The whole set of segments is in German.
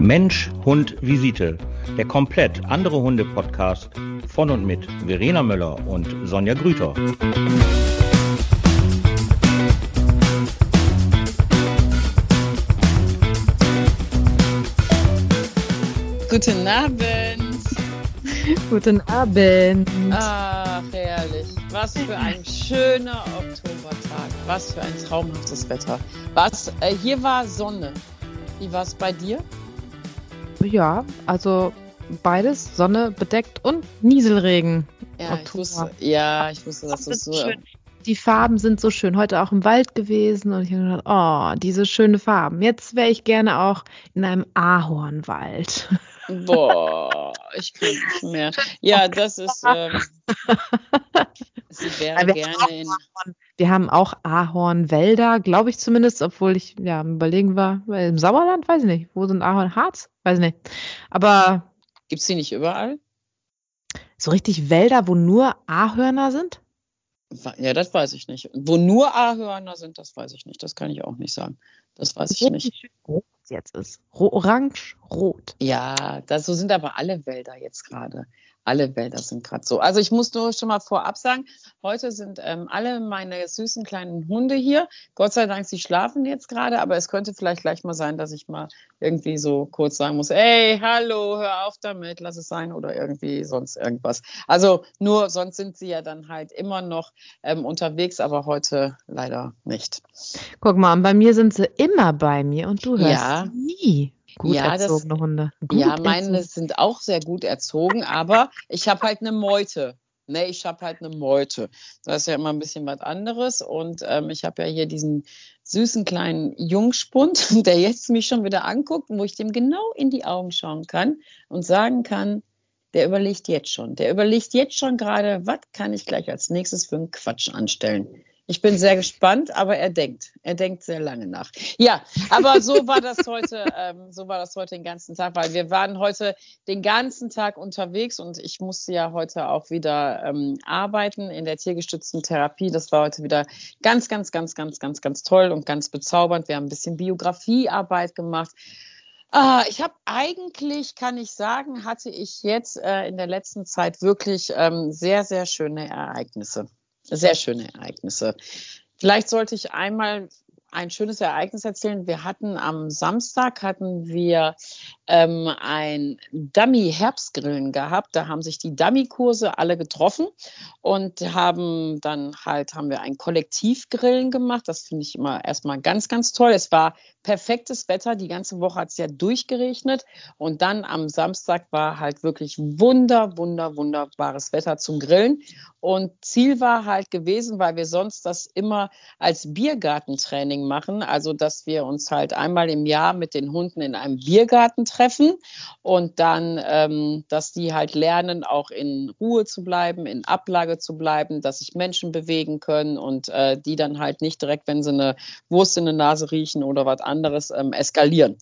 Mensch, Hund, Visite. Der komplett andere Hunde-Podcast von und mit Verena Möller und Sonja Grüter. Guten Abend. Guten Abend. Ach, herrlich. Was für ein schöner Oktobertag. Was für ein traumhaftes Wetter. Was, äh, hier war Sonne. Wie war es bei dir? Ja, also beides, Sonne bedeckt und Nieselregen. Ja, ich wusste, ja, ich wusste, dass das so. Schön. Die Farben sind so schön. Heute auch im Wald gewesen und ich habe gedacht, oh, diese schönen Farben. Jetzt wäre ich gerne auch in einem Ahornwald. Boah, ich kann nicht mehr. Ja, das ist. Ähm, sie wäre wir gerne haben in. Ahorn, wir haben auch Ahornwälder, glaube ich zumindest, obwohl ich ja am überlegen war, im Sauerland, weiß ich nicht. Wo sind Ahorn? Harz? Weiß ich nicht. Aber Gibt es die nicht überall? so richtig Wälder, wo nur Ahörner sind? Ja, das weiß ich nicht. Wo nur Ahörner sind, das weiß ich nicht. Das kann ich auch nicht sagen. Das weiß ich nicht. Rot jetzt ist. Orange, rot. Ja, das, so sind aber alle Wälder jetzt gerade. Alle Wälder sind gerade so. Also ich muss nur schon mal vorab sagen, heute sind ähm, alle meine süßen kleinen Hunde hier. Gott sei Dank, sie schlafen jetzt gerade, aber es könnte vielleicht gleich mal sein, dass ich mal irgendwie so kurz sagen muss, hey, hallo, hör auf damit, lass es sein oder irgendwie sonst irgendwas. Also nur, sonst sind sie ja dann halt immer noch ähm, unterwegs, aber heute leider nicht. Guck mal, und bei mir sind sie immer bei mir und du hörst Ja. sie nie. Gut Ja, das- erzogene Hunde. Gut ja, meine erzogen. sind auch sehr gut erzogen, aber ich habe halt eine Meute. Ne, ich habe halt eine Meute. Das ist ja immer ein bisschen was anderes. Und ähm, ich habe ja hier diesen süßen kleinen Jungspund, der jetzt mich schon wieder anguckt, wo ich dem genau in die Augen schauen kann und sagen kann, der überlegt jetzt schon. Der überlegt jetzt schon gerade, was kann ich gleich als nächstes für einen Quatsch anstellen. Ich bin sehr gespannt, aber er denkt. Er denkt sehr lange nach. Ja, aber so war das heute, ähm, so war das heute den ganzen Tag, weil wir waren heute den ganzen Tag unterwegs und ich musste ja heute auch wieder ähm, arbeiten in der tiergestützten Therapie. Das war heute wieder ganz, ganz, ganz, ganz, ganz, ganz toll und ganz bezaubernd. Wir haben ein bisschen Biografiearbeit gemacht. Ah, ich habe eigentlich, kann ich sagen, hatte ich jetzt äh, in der letzten Zeit wirklich ähm, sehr, sehr schöne Ereignisse. Sehr schöne Ereignisse. Vielleicht sollte ich einmal ein schönes Ereignis erzählen. Wir hatten am Samstag hatten wir ähm, ein Dummy-Herbstgrillen gehabt. Da haben sich die Dummy-Kurse alle getroffen und haben dann halt haben wir ein Kollektivgrillen gemacht. Das finde ich immer erstmal ganz, ganz toll. Es war perfektes Wetter. Die ganze Woche hat es ja durchgeregnet. Und dann am Samstag war halt wirklich wunder, wunder, wunderbares Wetter zum Grillen. Und Ziel war halt gewesen, weil wir sonst das immer als Biergartentraining machen, also dass wir uns halt einmal im Jahr mit den Hunden in einem Biergarten treffen und dann, ähm, dass die halt lernen, auch in Ruhe zu bleiben, in Ablage zu bleiben, dass sich Menschen bewegen können und äh, die dann halt nicht direkt, wenn sie eine Wurst in der Nase riechen oder was anderes, ähm, eskalieren.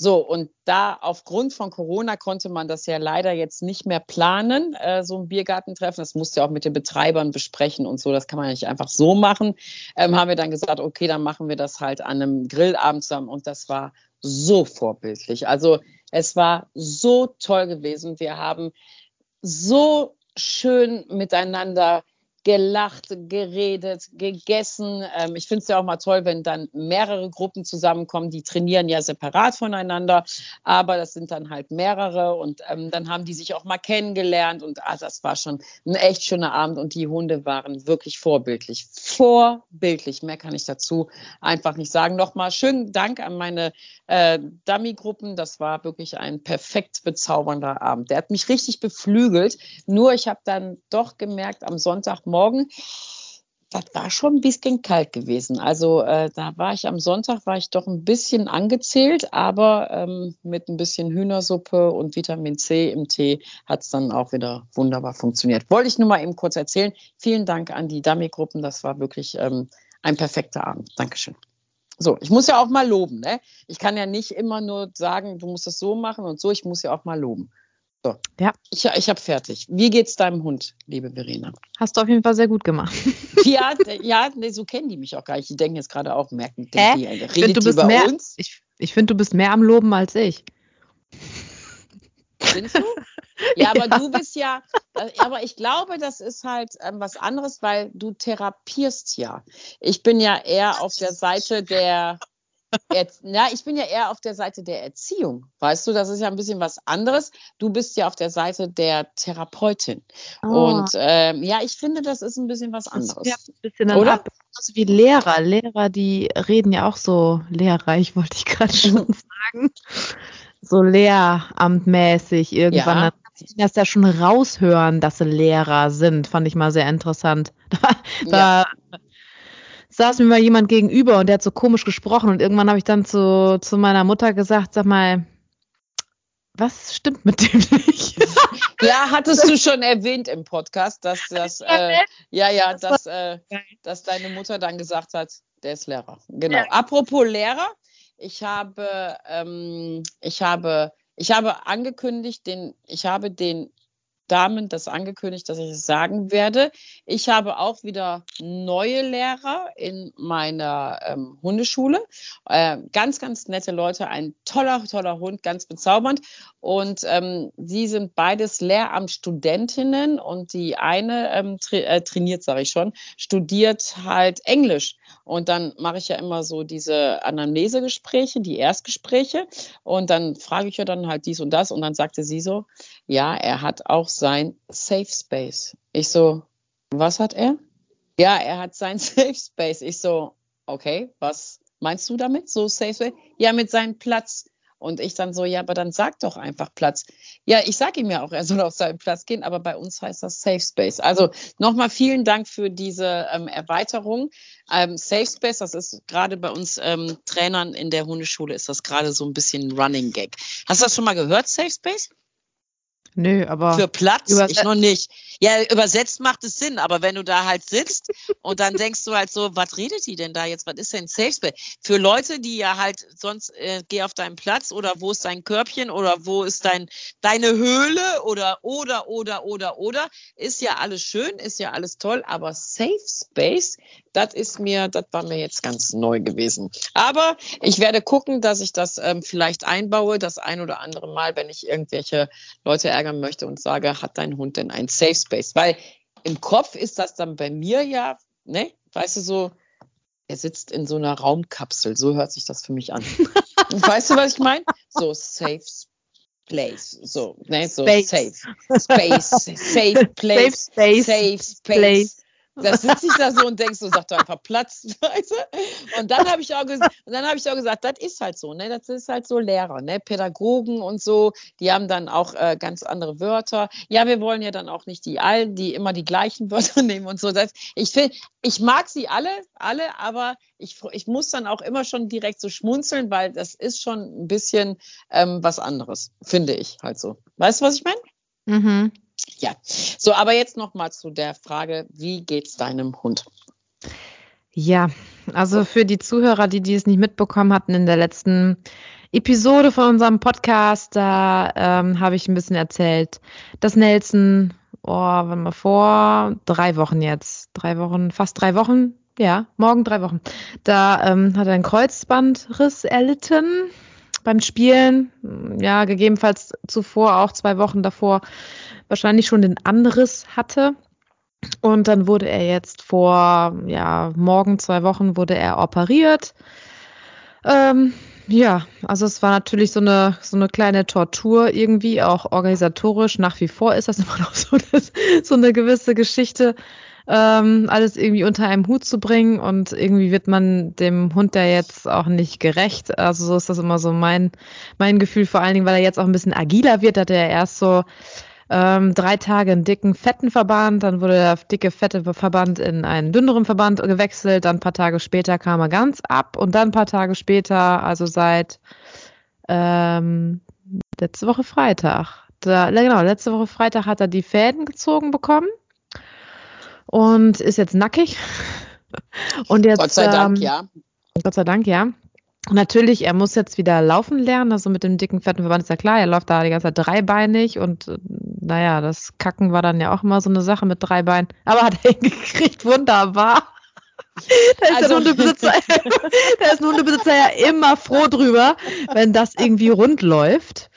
So, und da aufgrund von Corona konnte man das ja leider jetzt nicht mehr planen, äh, so ein Biergartentreffen. Das musste ja auch mit den Betreibern besprechen und so. Das kann man ja nicht einfach so machen. Ähm, haben wir dann gesagt, okay, dann machen wir das halt an einem Grillabend zusammen. Und das war so vorbildlich. Also es war so toll gewesen. Wir haben so schön miteinander gelacht, geredet, gegessen. Ähm, ich finde es ja auch mal toll, wenn dann mehrere Gruppen zusammenkommen. Die trainieren ja separat voneinander, aber das sind dann halt mehrere und ähm, dann haben die sich auch mal kennengelernt und ah, das war schon ein echt schöner Abend und die Hunde waren wirklich vorbildlich. Vorbildlich, mehr kann ich dazu einfach nicht sagen. Nochmal schönen Dank an meine äh, Dummy-Gruppen. Das war wirklich ein perfekt bezaubernder Abend. Der hat mich richtig beflügelt. Nur ich habe dann doch gemerkt, am Sonntagmorgen, das war schon ein bisschen kalt gewesen. Also äh, da war ich am Sonntag, war ich doch ein bisschen angezählt, aber ähm, mit ein bisschen Hühnersuppe und Vitamin C im Tee hat es dann auch wieder wunderbar funktioniert. Wollte ich nur mal eben kurz erzählen. Vielen Dank an die Dummy-Gruppen. Das war wirklich ähm, ein perfekter Abend. Dankeschön. So, ich muss ja auch mal loben. Ne? Ich kann ja nicht immer nur sagen, du musst es so machen und so. Ich muss ja auch mal loben. So. Ja. Ich, ich habe fertig. Wie geht's deinem Hund, liebe Verena? Hast du auf jeden Fall sehr gut gemacht. Ja, ja nee, so kennen die mich auch gar nicht. Die denken jetzt gerade auch, merken, Hä? die, Ich redet finde, du die bist über mehr, uns? ich, ich find, du bist mehr am Loben als ich. Findest du? Ja, aber ja. du bist ja, äh, aber ich glaube, das ist halt ähm, was anderes, weil du therapierst ja. Ich bin ja eher auf der Seite der, ja, ich bin ja eher auf der Seite der Erziehung. Weißt du, das ist ja ein bisschen was anderes. Du bist ja auf der Seite der Therapeutin. Oh. Und ähm, ja, ich finde, das ist ein bisschen was anderes. Ja, ein bisschen Oder? Ab, also wie Lehrer. Lehrer, die reden ja auch so lehrreich, wollte ich gerade schon sagen. So lehramtmäßig irgendwann. Ja. Das ja schon raushören, dass sie Lehrer sind, fand ich mal sehr interessant. Da, da saß mir mal jemand gegenüber und der hat so komisch gesprochen und irgendwann habe ich dann zu, zu meiner Mutter gesagt, sag mal, was stimmt mit dem nicht? ja, hattest du schon erwähnt im Podcast, dass das, äh, ja, ja, dass, äh, dass deine Mutter dann gesagt hat, der ist Lehrer. Genau. Ja. Apropos Lehrer, ich habe, ähm, ich habe, ich habe angekündigt, den, ich habe den Damen das angekündigt, dass ich es sagen werde. Ich habe auch wieder neue Lehrer in meiner ähm, Hundeschule. Äh, ganz, ganz nette Leute, ein toller, toller Hund, ganz bezaubernd. Und ähm, sie sind beides Lehramtsstudentinnen und die eine ähm, tra äh, trainiert, sage ich schon, studiert halt Englisch. Und dann mache ich ja immer so diese Anamnesegespräche, die Erstgespräche. Und dann frage ich ja dann halt dies und das. Und dann sagte sie so, ja, er hat auch sein Safe Space. Ich so, was hat er? Ja, er hat sein Safe Space. Ich so, okay, was meinst du damit? So Safe Space? Ja, mit seinem Platz. Und ich dann so, ja, aber dann sag doch einfach Platz. Ja, ich sage ihm ja auch, er soll auf seinen Platz gehen, aber bei uns heißt das Safe Space. Also nochmal vielen Dank für diese ähm, Erweiterung. Ähm, Safe Space, das ist gerade bei uns ähm, Trainern in der Hundeschule, ist das gerade so ein bisschen Running Gag. Hast du das schon mal gehört, Safe Space? Nö, aber. Für Platz? Ich noch nicht. Ja, übersetzt macht es Sinn, aber wenn du da halt sitzt und dann denkst du halt so, was redet die denn da jetzt? Was ist denn Safe Space? Für Leute, die ja halt sonst äh, geh auf deinen Platz oder wo ist dein Körbchen oder wo ist dein deine Höhle oder oder oder oder oder ist ja alles schön, ist ja alles toll, aber Safe Space, das ist mir, das war mir jetzt ganz neu gewesen. Aber ich werde gucken, dass ich das ähm, vielleicht einbaue, das ein oder andere Mal, wenn ich irgendwelche Leute ärgern möchte und sage, hat dein Hund denn ein Safe Space? Weil im Kopf ist das dann bei mir ja, ne, weißt du so, er sitzt in so einer Raumkapsel, so hört sich das für mich an. weißt du, was ich meine? So Safe Place, so, ne, so Space. safe, Space, safe place, safe space, safe space. Da sitze ich da so und denkst so, sag doch einfach Platz, weißt du? Und dann habe ich habe ich auch gesagt, das ist halt so, ne? Das ist halt so Lehrer, ne? Pädagogen und so, die haben dann auch äh, ganz andere Wörter. Ja, wir wollen ja dann auch nicht die allen, die immer die gleichen Wörter nehmen und so. Das, ich finde, ich mag sie alle, alle, aber ich, ich muss dann auch immer schon direkt so schmunzeln, weil das ist schon ein bisschen ähm, was anderes, finde ich halt so. Weißt du, was ich meine? Mhm. Ja, so, aber jetzt noch mal zu der Frage, wie geht's deinem Hund? Ja, also für die Zuhörer, die dies nicht mitbekommen hatten in der letzten Episode von unserem Podcast, da ähm, habe ich ein bisschen erzählt, dass Nelson, oh, wann mal vor drei Wochen jetzt, drei Wochen, fast drei Wochen, ja, morgen drei Wochen, da ähm, hat er einen Kreuzbandriss erlitten beim Spielen, ja, gegebenenfalls zuvor, auch zwei Wochen davor, wahrscheinlich schon den Anriss hatte. Und dann wurde er jetzt vor, ja, morgen zwei Wochen wurde er operiert. Ähm, ja, also es war natürlich so eine, so eine kleine Tortur irgendwie, auch organisatorisch. Nach wie vor ist das immer noch so, so eine gewisse Geschichte, ähm, alles irgendwie unter einem Hut zu bringen. Und irgendwie wird man dem Hund ja jetzt auch nicht gerecht. Also so ist das immer so mein, mein Gefühl, vor allen Dingen, weil er jetzt auch ein bisschen agiler wird, hat er erst so ähm, drei Tage einen dicken, fetten Verband, dann wurde der dicke, fette Verband in einen dünneren Verband gewechselt, dann ein paar Tage später kam er ganz ab und dann ein paar Tage später, also seit ähm, letzte Woche Freitag, da, genau, letzte Woche Freitag hat er die Fäden gezogen bekommen und ist jetzt nackig. Und jetzt, Gott sei Dank, ähm, ja. Gott sei Dank, ja. Natürlich, er muss jetzt wieder laufen lernen. Also mit dem dicken, fetten Verband ist ja klar, er läuft da die ganze Zeit dreibeinig und äh, naja, das Kacken war dann ja auch immer so eine Sache mit drei Beinen. Aber hat er hingekriegt, wunderbar. Da ist, also, der Hundebesitzer, da ist ein Hundebesitzer ja immer froh drüber, wenn das irgendwie rund läuft.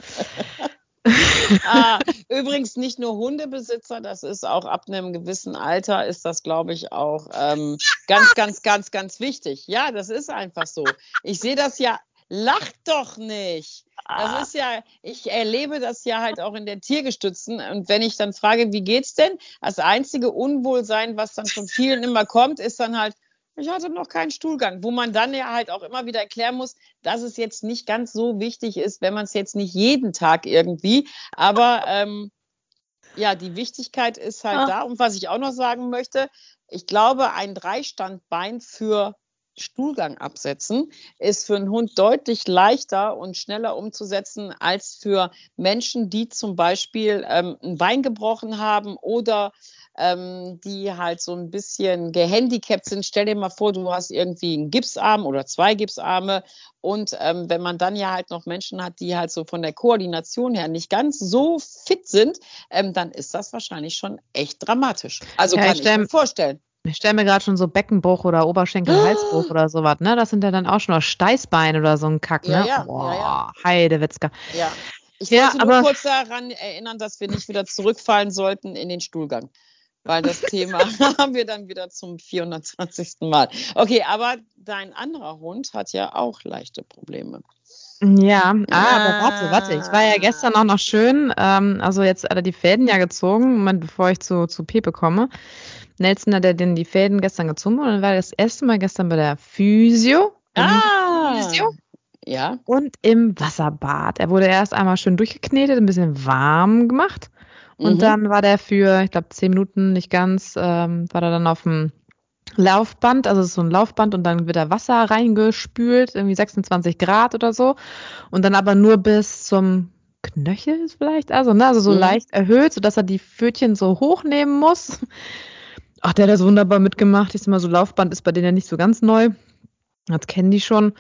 Ah, übrigens nicht nur Hundebesitzer, das ist auch ab einem gewissen Alter, ist das, glaube ich, auch ähm, ganz, ganz, ganz, ganz wichtig. Ja, das ist einfach so. Ich sehe das ja, lacht doch nicht. Das ah. ist ja, ich erlebe das ja halt auch in der Tiergestützten. Und wenn ich dann frage, wie geht's denn? Das einzige Unwohlsein, was dann von vielen immer kommt, ist dann halt, ich hatte noch keinen Stuhlgang, wo man dann ja halt auch immer wieder erklären muss, dass es jetzt nicht ganz so wichtig ist, wenn man es jetzt nicht jeden Tag irgendwie, aber ähm, ja, die Wichtigkeit ist halt ah. da. Und was ich auch noch sagen möchte, ich glaube, ein Dreistandbein für Stuhlgang absetzen, ist für einen Hund deutlich leichter und schneller umzusetzen als für Menschen, die zum Beispiel ähm, ein Bein gebrochen haben oder ähm, die halt so ein bisschen gehandicapt sind. Stell dir mal vor, du hast irgendwie einen Gipsarm oder zwei Gipsarme und ähm, wenn man dann ja halt noch Menschen hat, die halt so von der Koordination her nicht ganz so fit sind, ähm, dann ist das wahrscheinlich schon echt dramatisch. Also ja, kann ich, ich mir vorstellen. Ich stelle mir gerade schon so Beckenbruch oder Oberschenkel-Halsbruch oder sowas, ne? Das sind ja dann auch schon noch Steißbein oder so ein Kack, ne? Ja, ja, Boah, ja, ja. Heidewitzka. Ja. Ich ja, wollte nur kurz daran erinnern, dass wir nicht wieder zurückfallen sollten in den Stuhlgang. Weil das Thema haben wir dann wieder zum 420. Mal. Okay, aber dein anderer Hund hat ja auch leichte Probleme. Ja, ah, aber warte, warte. Ich war ja gestern auch noch schön, ähm, also jetzt hat er die Fäden ja gezogen, Moment, bevor ich zu, zu Pepe komme. Nelson hat er den die Fäden gestern gezogen und dann war das erste Mal gestern bei der Physio. Ah! Physio. Ja. Und im Wasserbad. Er wurde erst einmal schön durchgeknetet, ein bisschen warm gemacht. Und mhm. dann war der für, ich glaube, zehn Minuten nicht ganz, ähm, war er dann auf dem Laufband, also so ein Laufband und dann wird da Wasser reingespült, irgendwie 26 Grad oder so. Und dann aber nur bis zum Knöchel vielleicht, also, ne, also so mhm. leicht erhöht, sodass er die Pfötchen so hochnehmen muss. Ach, der hat das wunderbar mitgemacht. Ich sag mal, so Laufband ist bei denen ja nicht so ganz neu. Das kennen die schon.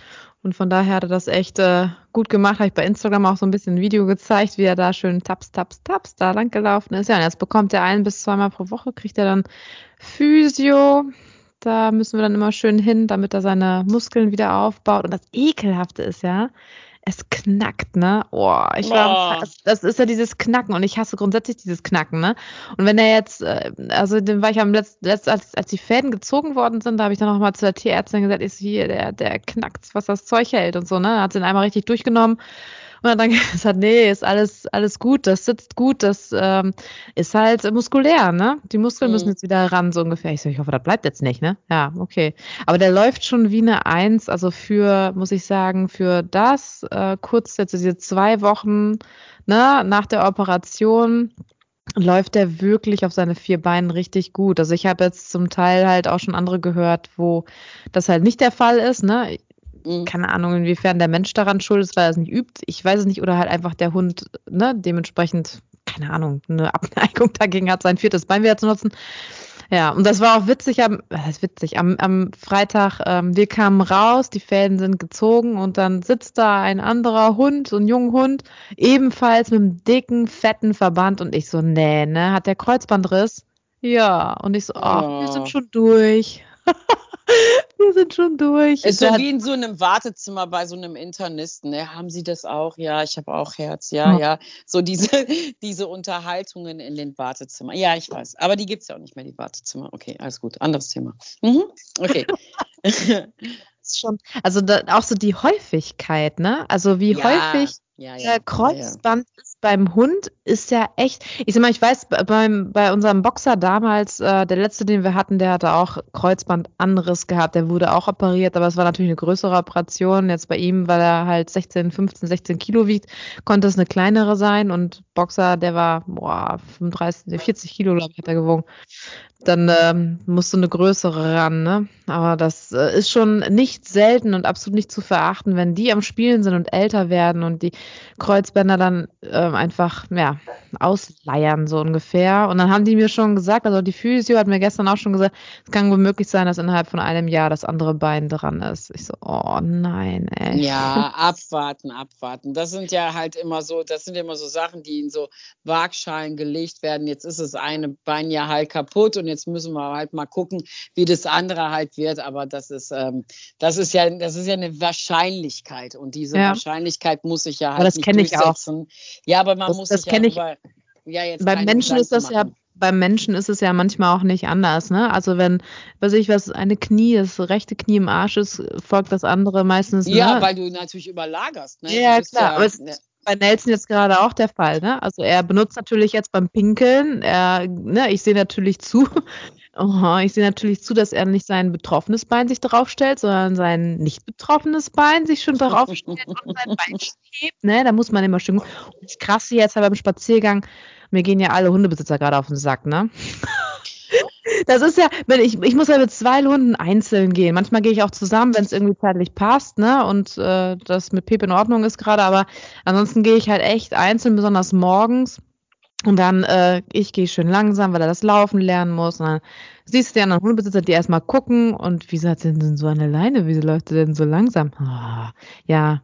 Und von daher hat er das echt äh, gut gemacht. Habe ich bei Instagram auch so ein bisschen ein Video gezeigt, wie er da schön taps, taps, taps da lang gelaufen ist. Ja, und jetzt bekommt er ein bis zweimal pro Woche, kriegt er dann Physio. Da müssen wir dann immer schön hin, damit er seine Muskeln wieder aufbaut. Und das Ekelhafte ist ja, es knackt, ne? Oh, ich war, oh. das ist ja dieses Knacken und ich hasse grundsätzlich dieses Knacken, ne? Und wenn er jetzt, äh, also den war ich am letzten, letzt, als, als die Fäden gezogen worden sind, da habe ich dann nochmal zu der Tierärztin gesagt, ist hier, der, der knackt, was das Zeug hält und so, ne? Hat sie ihn einmal richtig durchgenommen und dann gesagt, nee, ist alles, alles gut, das sitzt gut, das ähm, ist halt muskulär, ne? Die Muskeln mhm. müssen jetzt wieder ran, so ungefähr. Ich so, ich hoffe, das bleibt jetzt nicht, ne? Ja, okay. Aber der läuft schon wie eine Eins, also für, muss ich sagen, für das, äh, kurz jetzt diese zwei Wochen, ne, nach der Operation, läuft der wirklich auf seine vier Beinen richtig gut. Also ich habe jetzt zum Teil halt auch schon andere gehört, wo das halt nicht der Fall ist. Ne? Mhm. keine Ahnung, inwiefern der Mensch daran schuld ist, weil er es nicht übt. Ich weiß es nicht, oder halt einfach der Hund, ne, dementsprechend, keine Ahnung, eine Abneigung dagegen hat, sein viertes Bein wieder zu nutzen. Ja, und das war auch witzig am, was heißt witzig, am, am Freitag, ähm, wir kamen raus, die Fäden sind gezogen und dann sitzt da ein anderer Hund, so ein junger Hund, ebenfalls mit einem dicken, fetten Verband und ich so, nee, ne, hat der Kreuzbandriss? Ja, und ich so, ach, oh. wir sind schon durch. Wir sind schon durch. Ist so wie in so einem Wartezimmer bei so einem Internisten. Ne? Haben Sie das auch? Ja, ich habe auch Herz. Ja, ja, ja. So diese, diese Unterhaltungen in den Wartezimmern. Ja, ich weiß. Aber die gibt es ja auch nicht mehr, die Wartezimmer. Okay, alles gut. Anderes Thema. Mhm. Okay. schon, also da, auch so die Häufigkeit, ne? Also wie ja, häufig ja, ja, Kreuzband ist beim Hund ist ja echt. Ich sag mal, ich weiß, beim, bei unserem Boxer damals, äh, der letzte, den wir hatten, der hatte auch Kreuzbandanriss gehabt. Der wurde auch operiert, aber es war natürlich eine größere Operation. Jetzt bei ihm, weil er halt 16, 15, 16 Kilo wiegt, konnte es eine kleinere sein. Und Boxer, der war, boah, 35, 40 Kilo, glaube ich, hat er gewogen dann ähm, musst du eine größere ran, ne? Aber das äh, ist schon nicht selten und absolut nicht zu verachten, wenn die am Spielen sind und älter werden und die Kreuzbänder dann äh, einfach, ja, ausleiern, so ungefähr. Und dann haben die mir schon gesagt, also die Physio hat mir gestern auch schon gesagt, es kann wohl möglich sein, dass innerhalb von einem Jahr das andere Bein dran ist. Ich so, oh nein, ey. Ja, abwarten, abwarten. Das sind ja halt immer so, das sind immer so Sachen, die in so Waagschalen gelegt werden. Jetzt ist das eine Bein ja halt kaputt und jetzt müssen wir halt mal gucken, wie das andere halt wird. Aber das ist, ähm, das ist ja, das ist ja eine Wahrscheinlichkeit und diese ja. Wahrscheinlichkeit muss ich ja halt das nicht durchsetzen. Ich auch. Ja, aber man das, muss das sich ja ich. Über, ja jetzt beim Menschen ist das machen. ja beim Menschen ist es ja manchmal auch nicht anders, ne? Also wenn, weiß ich was, eine Knie, das rechte Knie im Arsch ist, folgt das andere meistens. Ja, ne? weil du natürlich überlagerst, ne? Ja, klar. Ja, aber es ist bei Nelson jetzt gerade auch der Fall, ne? Also er benutzt natürlich jetzt beim Pinkeln, er, ne, ich sehe natürlich zu, oh, ich sehe natürlich zu, dass er nicht sein betroffenes Bein sich draufstellt, sondern sein nicht betroffenes Bein sich schon draufstellt und sein Bein schiebt, ne? Da muss man immer schön. Und das Krasse jetzt beim Spaziergang, mir gehen ja alle Hundebesitzer gerade auf den Sack, ne? Das ist ja, ich, ich muss ja mit zwei Hunden einzeln gehen. Manchmal gehe ich auch zusammen, wenn es irgendwie zeitlich passt, ne? Und äh, das mit Pep in Ordnung ist gerade, aber ansonsten gehe ich halt echt einzeln, besonders morgens. Und dann, äh, ich gehe schön langsam, weil er das Laufen lernen muss. Und dann siehst du die anderen Hundebesitzer, die erstmal gucken und wieso hat sie denn so eine Leine? Wieso läuft sie denn so langsam? Oh, ja,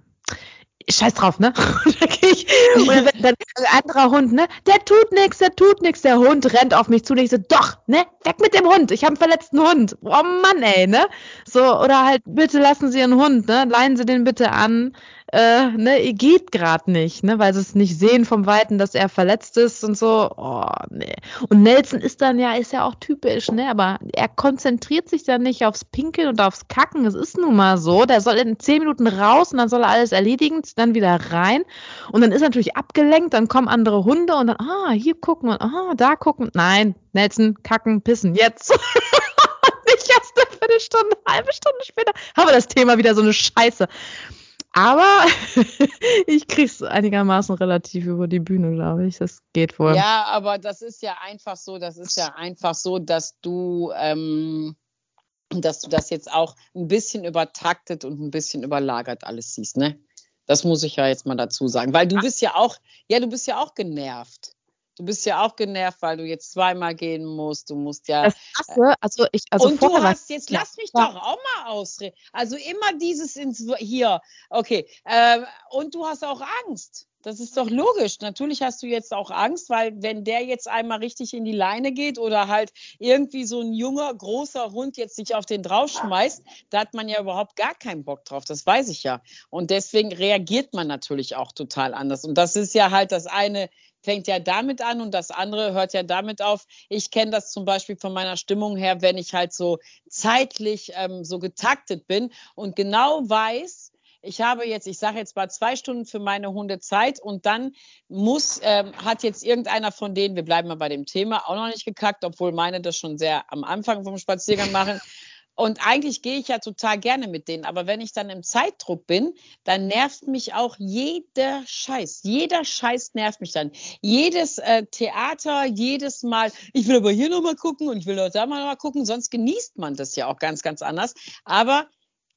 scheiß drauf, ne? Und dann gehe ich, und dann, dann ein anderer Hund, ne? Der tut nichts, der tut nichts. Der Hund rennt auf mich zu und ich so, doch, ne? Weg mit dem Hund. Ich habe einen verletzten Hund. Oh Mann, ey, ne? So, oder halt, bitte lassen Sie Ihren Hund, ne? Leihen Sie den bitte an äh, ne, geht gerade nicht, ne, weil sie es nicht sehen vom Weiten, dass er verletzt ist und so. Oh, nee. Und Nelson ist dann ja, ist ja auch typisch, ne, aber er konzentriert sich dann nicht aufs Pinkeln und aufs Kacken. Es ist nun mal so. Der soll in zehn Minuten raus und dann soll er alles erledigen, dann wieder rein. Und dann ist er natürlich abgelenkt, dann kommen andere Hunde und dann, ah, hier gucken und ah, da gucken. Nein, Nelson, kacken, pissen, jetzt. nicht erst eine Viertelstunde, eine halbe Stunde später haben wir das Thema wieder so eine Scheiße. Aber ich krieg's einigermaßen relativ über die Bühne, glaube ich. Das geht wohl. Ja, aber das ist ja einfach so, das ist ja einfach so, dass du, ähm, dass du das jetzt auch ein bisschen übertaktet und ein bisschen überlagert alles siehst, ne? Das muss ich ja jetzt mal dazu sagen. Weil du bist ja auch, ja, du bist ja auch genervt. Du bist ja auch genervt, weil du jetzt zweimal gehen musst. Du musst ja. Das Krasse, also ich, also und du hast jetzt, lass mich doch auch mal ausreden. Also immer dieses ins hier. Okay. Äh, und du hast auch Angst. Das ist doch logisch. Natürlich hast du jetzt auch Angst, weil wenn der jetzt einmal richtig in die Leine geht oder halt irgendwie so ein junger, großer Hund jetzt sich auf den draufschmeißt, da hat man ja überhaupt gar keinen Bock drauf. Das weiß ich ja. Und deswegen reagiert man natürlich auch total anders. Und das ist ja halt das eine fängt ja damit an und das andere hört ja damit auf. Ich kenne das zum Beispiel von meiner Stimmung her, wenn ich halt so zeitlich ähm, so getaktet bin und genau weiß, ich habe jetzt, ich sage jetzt mal zwei Stunden für meine Hunde Zeit und dann muss, ähm, hat jetzt irgendeiner von denen, wir bleiben mal bei dem Thema, auch noch nicht gekackt, obwohl meine das schon sehr am Anfang vom Spaziergang machen. Und eigentlich gehe ich ja total gerne mit denen. Aber wenn ich dann im Zeitdruck bin, dann nervt mich auch jeder Scheiß. Jeder Scheiß nervt mich dann. Jedes äh, Theater, jedes Mal, ich will aber hier nochmal gucken und ich will da mal gucken. Sonst genießt man das ja auch ganz, ganz anders. Aber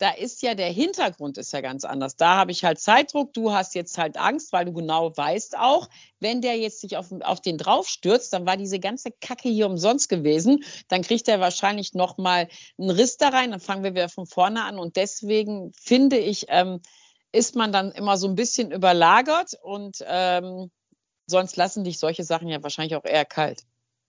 da ist ja der Hintergrund ist ja ganz anders. Da habe ich halt Zeitdruck, du hast jetzt halt Angst, weil du genau weißt auch, wenn der jetzt sich auf, auf den draufstürzt, dann war diese ganze Kacke hier umsonst gewesen. Dann kriegt er wahrscheinlich nochmal einen Riss da rein, dann fangen wir wieder von vorne an. Und deswegen finde ich, ähm, ist man dann immer so ein bisschen überlagert und ähm, sonst lassen dich solche Sachen ja wahrscheinlich auch eher kalt.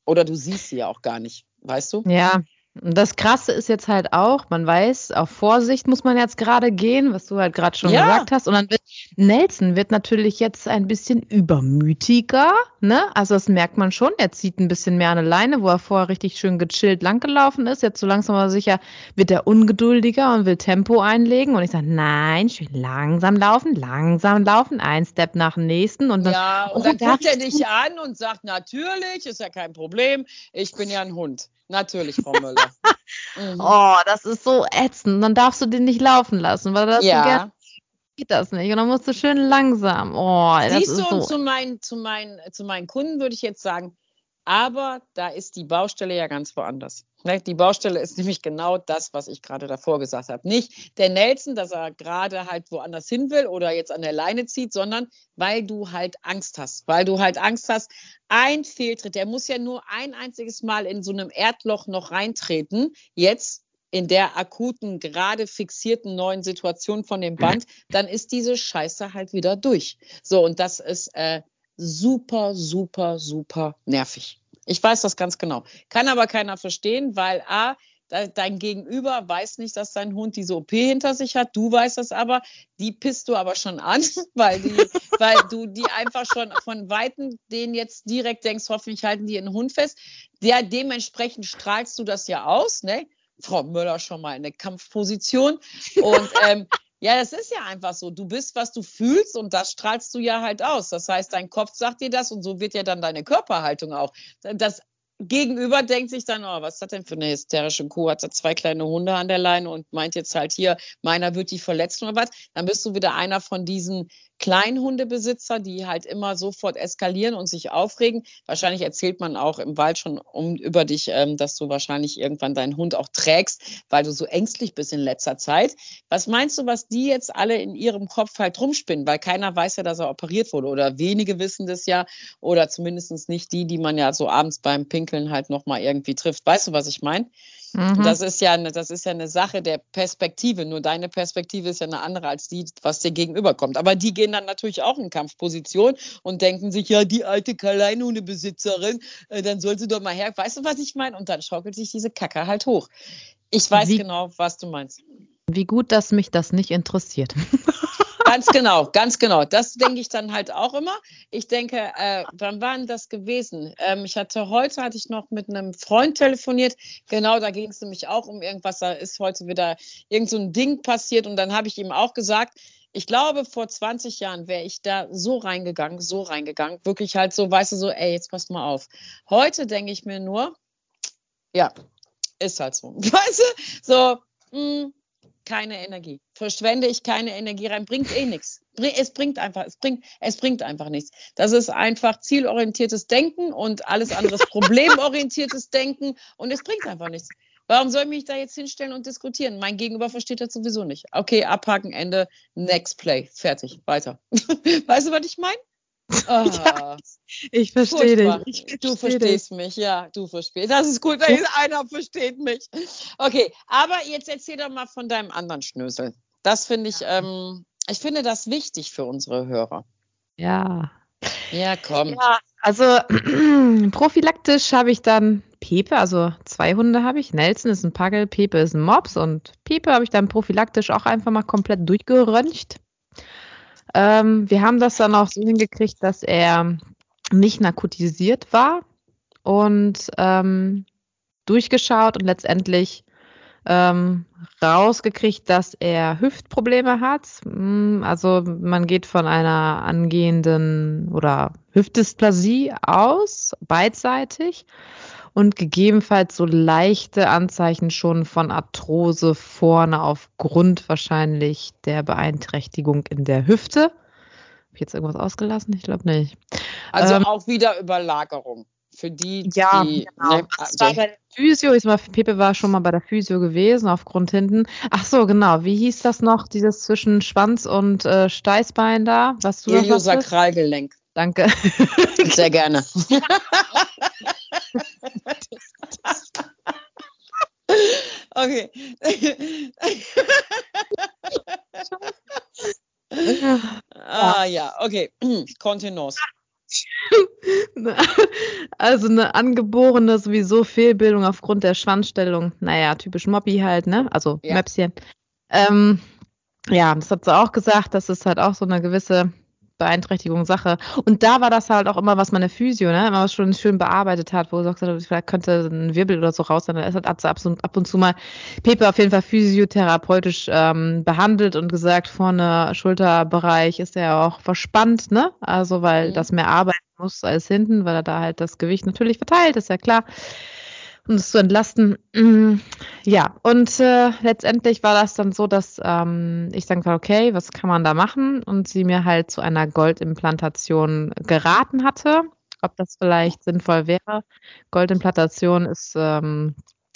Oder du siehst sie ja auch gar nicht, weißt du? Ja, das Krasse ist jetzt halt auch, man weiß, auf Vorsicht muss man jetzt gerade gehen, was du halt gerade schon ja. gesagt hast. Und dann wird Nelson wird natürlich jetzt ein bisschen übermütiger, ne? Also das merkt man schon. Er zieht ein bisschen mehr an eine Leine, wo er vorher richtig schön gechillt langgelaufen ist. Jetzt so langsam aber sicher wird er ungeduldiger und will Tempo einlegen. Und ich sage, nein, schön langsam laufen, langsam laufen, ein Step nach dem nächsten. Und dann, ja, und dann oh, guckt er dich an und sagt, natürlich, ist ja kein Problem, ich bin ja ein Hund. Natürlich, Frau Müller. mhm. Oh, das ist so ätzend. Dann darfst du den nicht laufen lassen, weil das ja. geht das nicht. Und dann musst du schön langsam. Oh, Siehst du, so. zu, meinen, zu, meinen, zu meinen Kunden würde ich jetzt sagen, aber da ist die Baustelle ja ganz woanders. Ne, die Baustelle ist nämlich genau das, was ich gerade davor gesagt habe. Nicht der Nelson, dass er gerade halt woanders hin will oder jetzt an der Leine zieht, sondern weil du halt Angst hast. Weil du halt Angst hast, ein Fehltritt, der muss ja nur ein einziges Mal in so einem Erdloch noch reintreten. Jetzt in der akuten, gerade fixierten neuen Situation von dem Band, dann ist diese Scheiße halt wieder durch. So, und das ist äh, super, super, super nervig. Ich weiß das ganz genau. Kann aber keiner verstehen, weil A, dein Gegenüber weiß nicht, dass dein Hund diese OP hinter sich hat. Du weißt das aber. Die pisst du aber schon an, weil, die, weil du die einfach schon von Weitem den jetzt direkt denkst, hoffentlich halten die ihren Hund fest. Der, dementsprechend strahlst du das ja aus, ne? Frau Müller schon mal in der Kampfposition. Und ähm, ja, das ist ja einfach so. Du bist, was du fühlst und das strahlst du ja halt aus. Das heißt, dein Kopf sagt dir das und so wird ja dann deine Körperhaltung auch. Das Gegenüber denkt sich dann, oh, was das denn für eine hysterische Kuh? Hat da zwei kleine Hunde an der Leine und meint jetzt halt hier, meiner wird die verletzt oder was? Dann bist du wieder einer von diesen Kleinhundebesitzer, die halt immer sofort eskalieren und sich aufregen. Wahrscheinlich erzählt man auch im Wald schon um, über dich, ähm, dass du wahrscheinlich irgendwann deinen Hund auch trägst, weil du so ängstlich bist in letzter Zeit. Was meinst du, was die jetzt alle in ihrem Kopf halt rumspinnen? Weil keiner weiß ja, dass er operiert wurde oder wenige wissen das ja oder zumindest nicht die, die man ja so abends beim Pinkeln halt nochmal irgendwie trifft. Weißt du, was ich meine? Mhm. Das ist ja eine, das ist ja eine Sache der Perspektive. Nur deine Perspektive ist ja eine andere als die, was dir gegenüberkommt. Aber die gehen dann natürlich auch in Kampfposition und denken sich, ja, die alte Kleinhundebesitzerin, äh, dann soll sie doch mal her. Weißt du, was ich meine? Und dann schaukelt sich diese Kacke halt hoch. Ich weiß Wie, genau, was du meinst. Wie gut, dass mich das nicht interessiert. Ganz genau, ganz genau. Das denke ich dann halt auch immer. Ich denke, äh, wann war denn das gewesen? Ähm, ich hatte heute hatte ich noch mit einem Freund telefoniert. Genau, da ging es nämlich auch um irgendwas. Da ist heute wieder irgend so ein Ding passiert und dann habe ich ihm auch gesagt, ich glaube, vor 20 Jahren wäre ich da so reingegangen, so reingegangen, wirklich halt so, weißt du, so, ey, jetzt pass mal auf. Heute denke ich mir nur, ja, ist halt so. Weißt du, so, mh, hm, keine Energie. Verschwende ich keine Energie rein, bringt eh nichts. Es bringt einfach, es bringt, es bringt einfach nichts. Das ist einfach zielorientiertes Denken und alles andere ist problemorientiertes Denken und es bringt einfach nichts. Warum soll ich mich da jetzt hinstellen und diskutieren? Mein Gegenüber versteht das sowieso nicht. Okay, abhaken, Ende, next play, fertig, weiter. weißt du, was ich meine? Oh, ja, ich verstehe dich. Ich du verstehst dich. mich, ja, du verstehst. Das ist gut, wenn einer versteht mich. Okay, aber jetzt erzähl doch mal von deinem anderen Schnösel. Das finde ich, ähm, ich finde das wichtig für unsere Hörer. Ja. Ja, komm. Ja, also prophylaktisch habe ich dann Pepe, also zwei Hunde habe ich. Nelson ist ein Pagel, Pepe ist ein Mops und Pepe habe ich dann prophylaktisch auch einfach mal komplett durchgeröntgt. Ähm, wir haben das dann auch so hingekriegt, dass er nicht narkotisiert war und ähm, durchgeschaut und letztendlich ähm, rausgekriegt, dass er Hüftprobleme hat. Hm, also man geht von einer angehenden oder Hüftdysplasie aus, beidseitig und gegebenenfalls so leichte Anzeichen schon von Arthrose vorne aufgrund wahrscheinlich der Beeinträchtigung in der Hüfte. Habe ich jetzt irgendwas ausgelassen? Ich glaube nicht. Also ähm, auch wieder Überlagerung. Für die, ja, die, genau. Ne, das war bei der Physio, ich mal, Pepe war schon mal bei der Physio gewesen, aufgrund hinten. Ach so, genau. Wie hieß das noch, dieses zwischen Schwanz und äh, Steißbein da? Was du Iliosakralgelenk. Danke. Sehr gerne. okay. ah ja, okay. Kontenance. Also eine angeborene sowieso Fehlbildung aufgrund der Schwanzstellung. Naja, typisch Mobby halt, ne? Also ja. Möpschen. Ähm, ja, das hat sie auch gesagt, das ist halt auch so eine gewisse Beeinträchtigung Sache. Und da war das halt auch immer, was meine Physio, ne, immer was schon schön bearbeitet hat, wo sie gesagt hat, vielleicht könnte ein Wirbel oder so raus sein. Dann ist halt ab, und zu mal Pepe auf jeden Fall physiotherapeutisch ähm, behandelt und gesagt, vorne Schulterbereich ist er auch verspannt, ne? Also weil mhm. das mehr arbeiten muss als hinten, weil er da halt das Gewicht natürlich verteilt, ist ja klar um es zu entlasten. Ja, und äh, letztendlich war das dann so, dass ähm, ich dann war, okay, was kann man da machen? Und sie mir halt zu einer Goldimplantation geraten hatte, ob das vielleicht sinnvoll wäre. Goldimplantation ist ähm,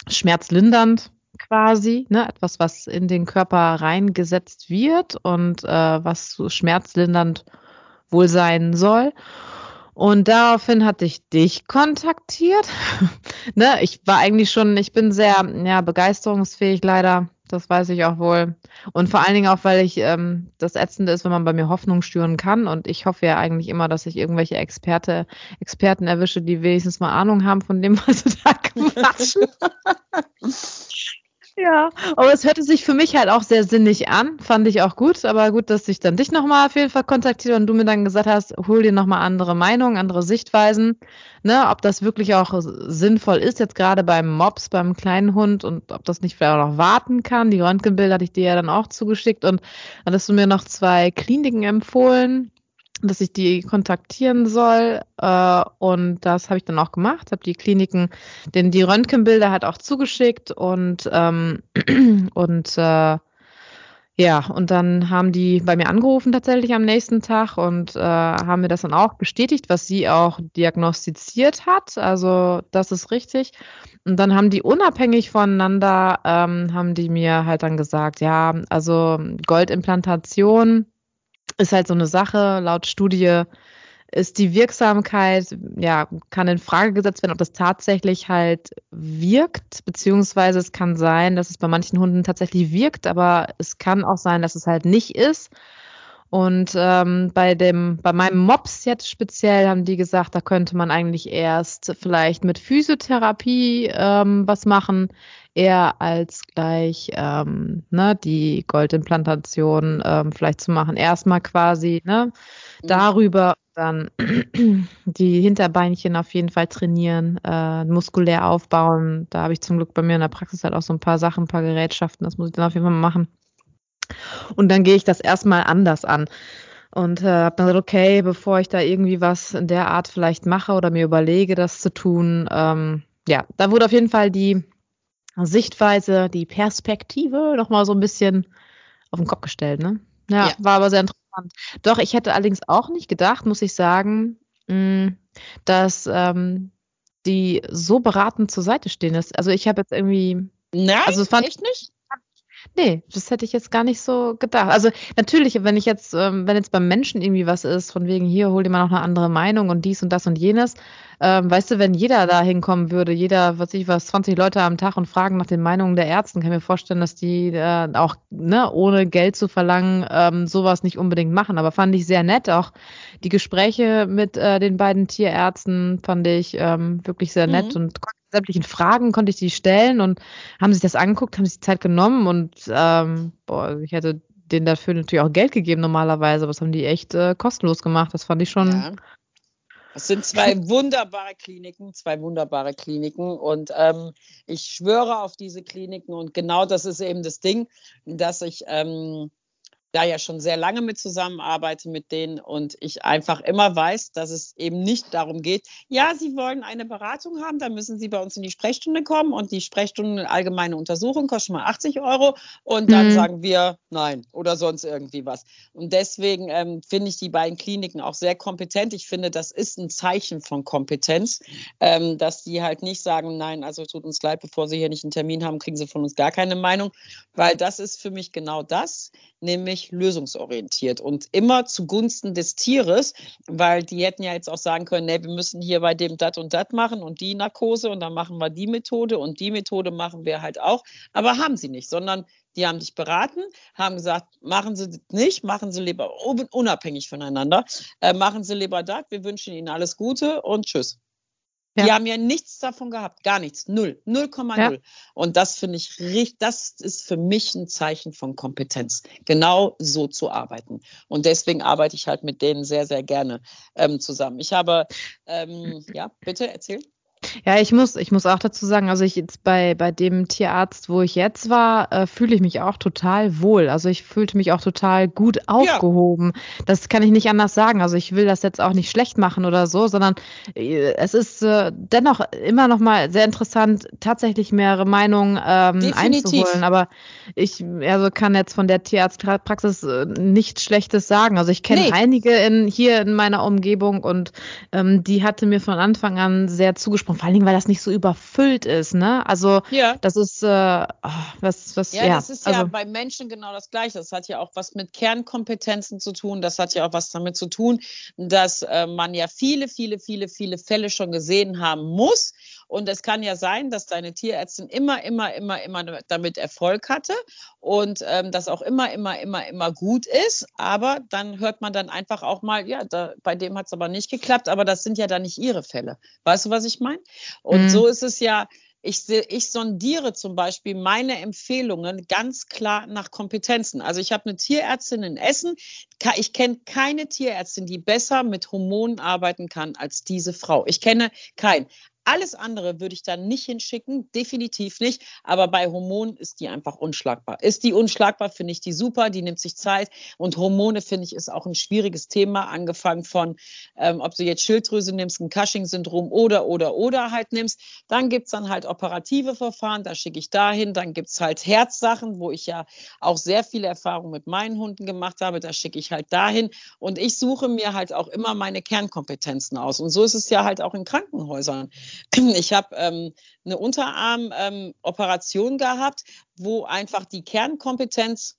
schmerzlindernd quasi, ne? etwas, was in den Körper reingesetzt wird und äh, was schmerzlindernd wohl sein soll. Und daraufhin hatte ich dich kontaktiert. ne, ich war eigentlich schon, ich bin sehr ja, begeisterungsfähig leider. das weiß ich auch wohl. Und vor allen Dingen auch, weil ich ähm, das Ätzende ist, wenn man bei mir Hoffnung stören kann. Und ich hoffe ja eigentlich immer, dass ich irgendwelche Experte, Experten erwische, die wenigstens mal Ahnung haben von dem, was sie da quatschen. Ja, aber es hörte sich für mich halt auch sehr sinnig an, fand ich auch gut. Aber gut, dass ich dann dich nochmal auf jeden Fall kontaktiert und du mir dann gesagt hast, hol dir nochmal andere Meinungen, andere Sichtweisen, ne, ob das wirklich auch sinnvoll ist, jetzt gerade beim Mops, beim kleinen Hund und ob das nicht vielleicht auch noch warten kann. Die Röntgenbilder hatte ich dir ja dann auch zugeschickt und dann hast du mir noch zwei Kliniken empfohlen dass ich die kontaktieren soll. Äh, und das habe ich dann auch gemacht, habe die Kliniken, denn die Röntgenbilder hat auch zugeschickt und, ähm, und äh, ja, und dann haben die bei mir angerufen tatsächlich am nächsten Tag und äh, haben mir das dann auch bestätigt, was sie auch diagnostiziert hat. Also das ist richtig. Und dann haben die unabhängig voneinander, ähm, haben die mir halt dann gesagt, ja, also Goldimplantation ist halt so eine Sache. Laut Studie ist die Wirksamkeit, ja, kann in Frage gesetzt werden, ob das tatsächlich halt wirkt, beziehungsweise es kann sein, dass es bei manchen Hunden tatsächlich wirkt, aber es kann auch sein, dass es halt nicht ist. Und ähm, bei dem, bei meinem Mops jetzt speziell haben die gesagt, da könnte man eigentlich erst vielleicht mit Physiotherapie ähm, was machen, eher als gleich ähm, ne, die Goldimplantation ähm, vielleicht zu machen. Erstmal quasi ne, mhm. darüber dann die Hinterbeinchen auf jeden Fall trainieren, äh, muskulär aufbauen. Da habe ich zum Glück bei mir in der Praxis halt auch so ein paar Sachen, ein paar Gerätschaften. Das muss ich dann auf jeden Fall machen. Und dann gehe ich das erstmal anders an. Und äh, habe dann gesagt, okay, bevor ich da irgendwie was in der Art vielleicht mache oder mir überlege, das zu tun, ähm, ja, da wurde auf jeden Fall die Sichtweise, die Perspektive nochmal so ein bisschen auf den Kopf gestellt. Ne? Ja, ja, war aber sehr interessant. Doch, ich hätte allerdings auch nicht gedacht, muss ich sagen, mh, mm, dass ähm, die so beratend zur Seite stehen ist. Also ich habe jetzt irgendwie. Nein, also es fand, echt nicht? Nee, das hätte ich jetzt gar nicht so gedacht. Also natürlich, wenn ich jetzt, ähm, wenn jetzt beim Menschen irgendwie was ist, von wegen hier, hol dir mal noch eine andere Meinung und dies und das und jenes, ähm, weißt du, wenn jeder da hinkommen würde, jeder, was ich was, 20 Leute am Tag und fragen nach den Meinungen der Ärzte, kann ich mir vorstellen, dass die äh, auch, ne, ohne Geld zu verlangen, ähm, sowas nicht unbedingt machen. Aber fand ich sehr nett. Auch die Gespräche mit äh, den beiden Tierärzten fand ich ähm, wirklich sehr nett mhm. und sämtlichen Fragen konnte ich die stellen und haben sich das angeguckt, haben sich die Zeit genommen und ähm, boah, ich hätte denen dafür natürlich auch Geld gegeben normalerweise, aber das haben die echt äh, kostenlos gemacht. Das fand ich schon. Ja. Es sind zwei wunderbare Kliniken, zwei wunderbare Kliniken und ähm, ich schwöre auf diese Kliniken und genau das ist eben das Ding, dass ich ähm, da ja schon sehr lange mit zusammenarbeite mit denen und ich einfach immer weiß, dass es eben nicht darum geht, ja, Sie wollen eine Beratung haben, dann müssen Sie bei uns in die Sprechstunde kommen und die Sprechstunde allgemeine Untersuchung kostet mal 80 Euro und dann mhm. sagen wir nein oder sonst irgendwie was. Und deswegen ähm, finde ich die beiden Kliniken auch sehr kompetent. Ich finde, das ist ein Zeichen von Kompetenz, ähm, dass die halt nicht sagen, nein, also tut uns leid, bevor Sie hier nicht einen Termin haben, kriegen Sie von uns gar keine Meinung, weil das ist für mich genau das, nämlich lösungsorientiert und immer zugunsten des Tieres, weil die hätten ja jetzt auch sagen können, nee, wir müssen hier bei dem dat und dat machen und die Narkose und dann machen wir die Methode und die Methode machen wir halt auch, aber haben sie nicht, sondern die haben dich beraten, haben gesagt, machen Sie nicht, machen Sie lieber unabhängig voneinander, äh, machen Sie lieber das, wir wünschen Ihnen alles Gute und tschüss. Ja. Die haben ja nichts davon gehabt, gar nichts, null, 0,0. Ja. Und das finde ich richtig, das ist für mich ein Zeichen von Kompetenz, genau so zu arbeiten. Und deswegen arbeite ich halt mit denen sehr, sehr gerne ähm, zusammen. Ich habe, ähm, ja, bitte erzähl. Ja, ich muss, ich muss auch dazu sagen, also ich jetzt bei, bei dem Tierarzt, wo ich jetzt war, äh, fühle ich mich auch total wohl. Also ich fühlte mich auch total gut aufgehoben. Ja. Das kann ich nicht anders sagen. Also ich will das jetzt auch nicht schlecht machen oder so, sondern äh, es ist äh, dennoch immer noch mal sehr interessant, tatsächlich mehrere Meinungen ähm, einzuholen. Aber ich also kann jetzt von der Tierarztpraxis äh, nichts Schlechtes sagen. Also ich kenne nee. einige in, hier in meiner Umgebung und ähm, die hatte mir von Anfang an sehr zugesprochen vor allen Dingen, weil das nicht so überfüllt ist, ne? Also ja. das ist äh, oh, was, was, ja, ja. das ist also, ja bei Menschen genau das Gleiche. Das hat ja auch was mit Kernkompetenzen zu tun. Das hat ja auch was damit zu tun, dass äh, man ja viele, viele, viele, viele Fälle schon gesehen haben muss Und es kann ja sein, dass deine Tierärztin immer, immer, immer, immer damit Erfolg hatte und ähm, das auch immer, immer, immer, immer gut ist. Aber dann hört man dann einfach auch mal, ja, da, bei dem hat es aber nicht geklappt. Aber das sind ja dann nicht ihre Fälle. Weißt du, was ich meine? Und mhm. so ist es ja ich, ich sondiere zum Beispiel meine Empfehlungen ganz klar nach Kompetenzen. Also ich habe eine Tierärztin in Essen. Ich kenne keine Tierärztin, die besser mit Hormonen arbeiten kann als diese Frau. Ich kenne keinen. Alles andere würde ich dann nicht hinschicken, definitiv nicht. Aber bei Hormonen ist die einfach unschlagbar. Ist die unschlagbar, finde ich die super, die nimmt sich Zeit. Und Hormone, finde ich, ist auch ein schwieriges Thema, angefangen von, ähm, ob du jetzt Schilddrüse nimmst, ein Cushing-Syndrom oder, oder, oder halt nimmst. Dann gibt's dann halt operative Verfahren, da schicke ich dahin. Dann gibt's halt Herzsachen, wo ich ja auch sehr viele Erfahrungen mit meinen Hunden gemacht habe, da schicke ich halt dahin. Und ich suche mir halt auch immer meine Kernkompetenzen aus. Und so ist es ja halt auch in Krankenhäusern. Ich habe ähm, eine Unterarmoperation ähm, gehabt, wo einfach die Kernkompetenz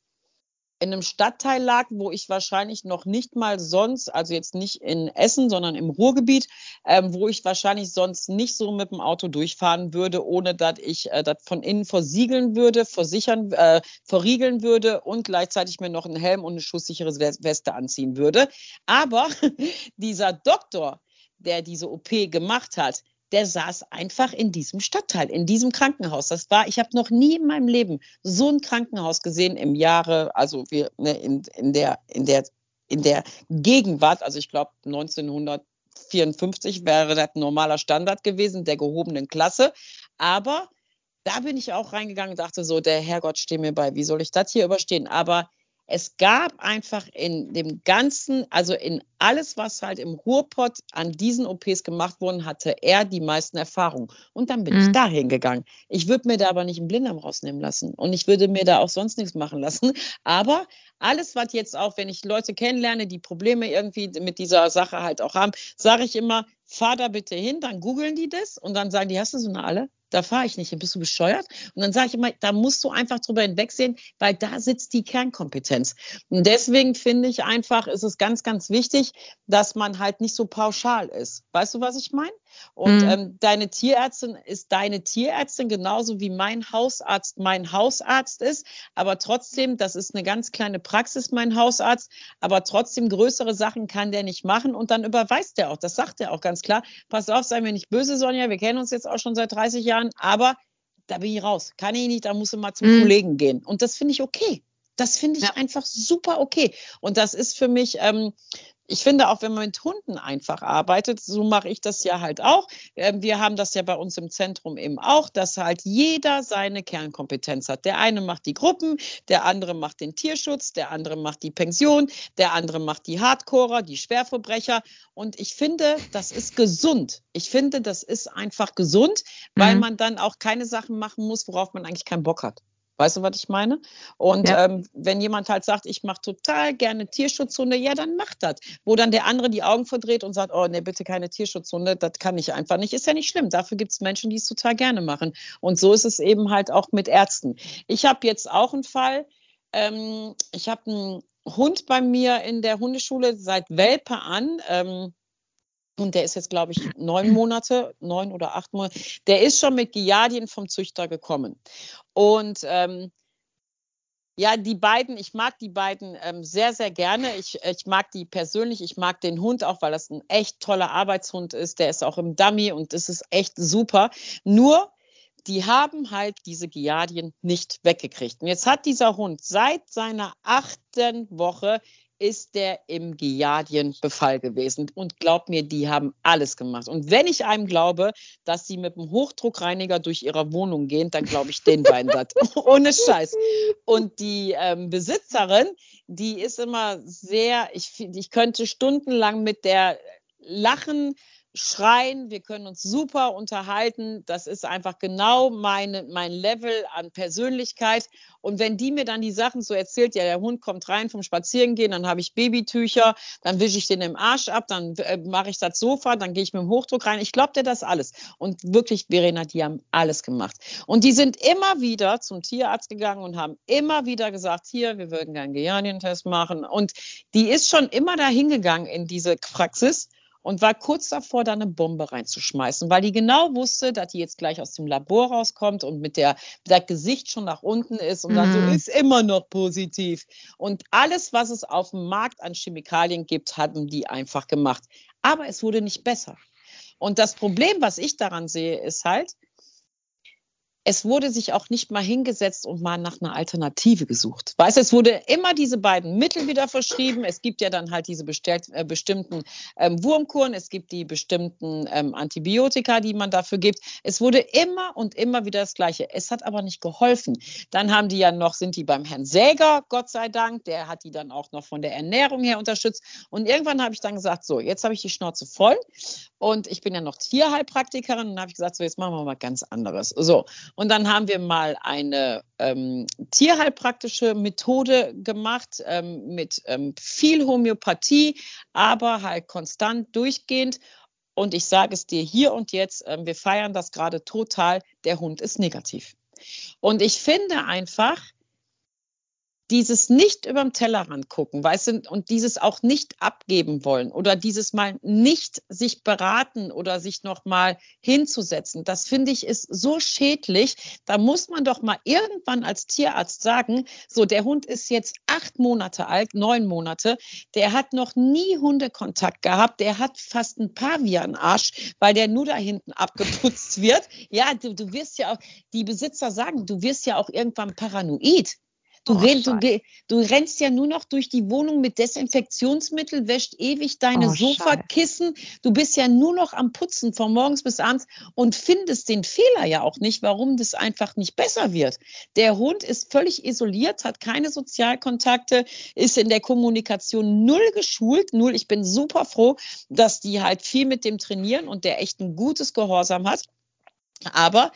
in einem Stadtteil lag, wo ich wahrscheinlich noch nicht mal sonst, also jetzt nicht in Essen, sondern im Ruhrgebiet, ähm, wo ich wahrscheinlich sonst nicht so mit dem Auto durchfahren würde, ohne dass ich äh, das von innen versiegeln würde, versichern, äh, verriegeln würde und gleichzeitig mir noch einen Helm und eine schusssichere Weste anziehen würde. Aber dieser Doktor, der diese OP gemacht hat, der saß einfach in diesem Stadtteil, in diesem Krankenhaus. Das war, ich habe noch nie in meinem Leben so ein Krankenhaus gesehen im Jahre, also wir, ne, in, in, der, in, der, in der Gegenwart, also ich glaube 1954 wäre das ein normaler Standard gewesen, der gehobenen Klasse. Aber da bin ich auch reingegangen und dachte so, der Herrgott steh mir bei, wie soll ich das hier überstehen? Aber es gab einfach in dem Ganzen, also in alles, was halt im Ruhrpott an diesen OPs gemacht wurden, hatte er die meisten Erfahrungen. Und dann bin mhm. ich dahin gegangen. Ich würde mir da aber nicht einen Blinddarm rausnehmen lassen. Und ich würde mir da auch sonst nichts machen lassen. Aber alles, was jetzt auch, wenn ich Leute kennenlerne, die Probleme irgendwie mit dieser Sache halt auch haben, sage ich immer, fahr da bitte hin, dann googeln die das und dann sagen die, hast du so eine alle? Da fahre ich nicht hin, bist du bescheuert? Und dann sage ich immer, da musst du einfach drüber hinwegsehen, weil da sitzt die Kernkompetenz. Und deswegen finde ich einfach, ist es ganz, ganz wichtig, dass man halt nicht so pauschal ist. Weißt du, was ich meine? Und mhm. ähm, deine Tierärztin ist deine Tierärztin genauso wie mein Hausarzt mein Hausarzt ist. Aber trotzdem, das ist eine ganz kleine Praxis, mein Hausarzt. Aber trotzdem größere Sachen kann der nicht machen. Und dann überweist er auch. Das sagt er auch ganz klar. Pass auf, sei mir nicht böse, Sonja. Wir kennen uns jetzt auch schon seit 30 Jahren. Aber da bin ich raus. Kann ich nicht, da muss ich mal zum mhm. Kollegen gehen. Und das finde ich okay. Das finde ich ja. einfach super okay. Und das ist für mich, ähm, ich finde auch, wenn man mit Hunden einfach arbeitet, so mache ich das ja halt auch. Ähm, wir haben das ja bei uns im Zentrum eben auch, dass halt jeder seine Kernkompetenz hat. Der eine macht die Gruppen, der andere macht den Tierschutz, der andere macht die Pension, der andere macht die Hardcorer, die Schwerverbrecher. Und ich finde, das ist gesund. Ich finde, das ist einfach gesund, weil mhm. man dann auch keine Sachen machen muss, worauf man eigentlich keinen Bock hat. Weißt du, was ich meine? Und ja. ähm, wenn jemand halt sagt, ich mache total gerne Tierschutzhunde, ja, dann macht das. Wo dann der andere die Augen verdreht und sagt, oh nee, bitte keine Tierschutzhunde, das kann ich einfach nicht. Ist ja nicht schlimm. Dafür gibt es Menschen, die es total gerne machen. Und so ist es eben halt auch mit Ärzten. Ich habe jetzt auch einen Fall. Ähm, ich habe einen Hund bei mir in der Hundeschule seit Welpe an. Ähm, und der ist jetzt, glaube ich, neun Monate, neun oder acht Monate. Der ist schon mit Giardien vom Züchter gekommen. Und ähm, ja, die beiden, ich mag die beiden ähm, sehr, sehr gerne. Ich, ich mag die persönlich. Ich mag den Hund auch, weil das ein echt toller Arbeitshund ist. Der ist auch im Dummy und das ist echt super. Nur, die haben halt diese Giardien nicht weggekriegt. Und jetzt hat dieser Hund seit seiner achten Woche ist der im Giardien-Befall gewesen. Und glaub mir, die haben alles gemacht. Und wenn ich einem glaube, dass sie mit einem Hochdruckreiniger durch ihre Wohnung gehen, dann glaube ich den beiden das. Ohne Scheiß. Und die ähm, Besitzerin, die ist immer sehr, ich, ich könnte stundenlang mit der lachen, schreien, wir können uns super unterhalten. Das ist einfach genau meine, mein Level an Persönlichkeit. Und wenn die mir dann die Sachen so erzählt, ja, der Hund kommt rein vom Spazierengehen, dann habe ich Babytücher, dann wische ich den im Arsch ab, dann äh, mache ich das Sofa, dann gehe ich mit dem Hochdruck rein. Ich glaube dir das alles. Und wirklich, Verena, die haben alles gemacht. Und die sind immer wieder zum Tierarzt gegangen und haben immer wieder gesagt, hier, wir würden gerne einen Gejanientest machen. Und die ist schon immer dahin gegangen in diese Praxis und war kurz davor, da eine Bombe reinzuschmeißen, weil die genau wusste, dass die jetzt gleich aus dem Labor rauskommt und mit der, der Gesicht schon nach unten ist und dann so Mhm. ist immer noch positiv. Und alles, was es auf dem Markt an Chemikalien gibt, hatten die einfach gemacht. Aber es wurde nicht besser. Und das Problem, was ich daran sehe, ist halt, es wurde sich auch nicht mal hingesetzt und mal nach einer Alternative gesucht. Weißt du, es wurde immer diese beiden Mittel wieder verschrieben. Es gibt ja dann halt diese äh, bestimmten ähm, Wurmkuren, es gibt die bestimmten ähm, Antibiotika, die man dafür gibt. Es wurde immer und immer wieder das Gleiche. Es hat aber nicht geholfen. Dann haben die ja noch, sind die beim Herrn Säger, Gott sei Dank, der hat die dann auch noch von der Ernährung her unterstützt. Und irgendwann habe ich dann gesagt, so, jetzt habe ich die Schnauze voll und ich bin ja noch Tierheilpraktikerin und habe ich gesagt, so, jetzt machen wir mal ganz anderes. So, und dann haben wir mal eine ähm, tierheilpraktische Methode gemacht ähm, mit ähm, viel Homöopathie, aber halt konstant durchgehend. Und ich sage es dir hier und jetzt, ähm, wir feiern das gerade total, der Hund ist negativ. Und ich finde einfach, dieses nicht überm Tellerrand gucken, weißt du, und dieses auch nicht abgeben wollen oder dieses mal nicht sich beraten oder sich noch mal hinzusetzen, das finde ich ist so schädlich. Da muss man doch mal irgendwann als Tierarzt sagen, so der Hund ist jetzt acht Monate alt, neun Monate, der hat noch nie Hundekontakt gehabt, der hat fast ein Pavianarsch, weil der nur da hinten abgeputzt wird. Ja, du, du wirst ja auch, die Besitzer sagen, du wirst ja auch irgendwann paranoid. Du, Oh, renn, du, du rennst ja nur noch durch die Wohnung mit Desinfektionsmittel, wäscht ewig deine Oh, Sofakissen. Du bist ja nur noch am Putzen von morgens bis abends und findest den Fehler ja auch nicht, warum das einfach nicht besser wird. Der Hund ist völlig isoliert, hat keine Sozialkontakte, ist in der Kommunikation null geschult, null. Ich bin super froh, dass die halt viel mit dem trainieren und der echt ein gutes Gehorsam hat. Aber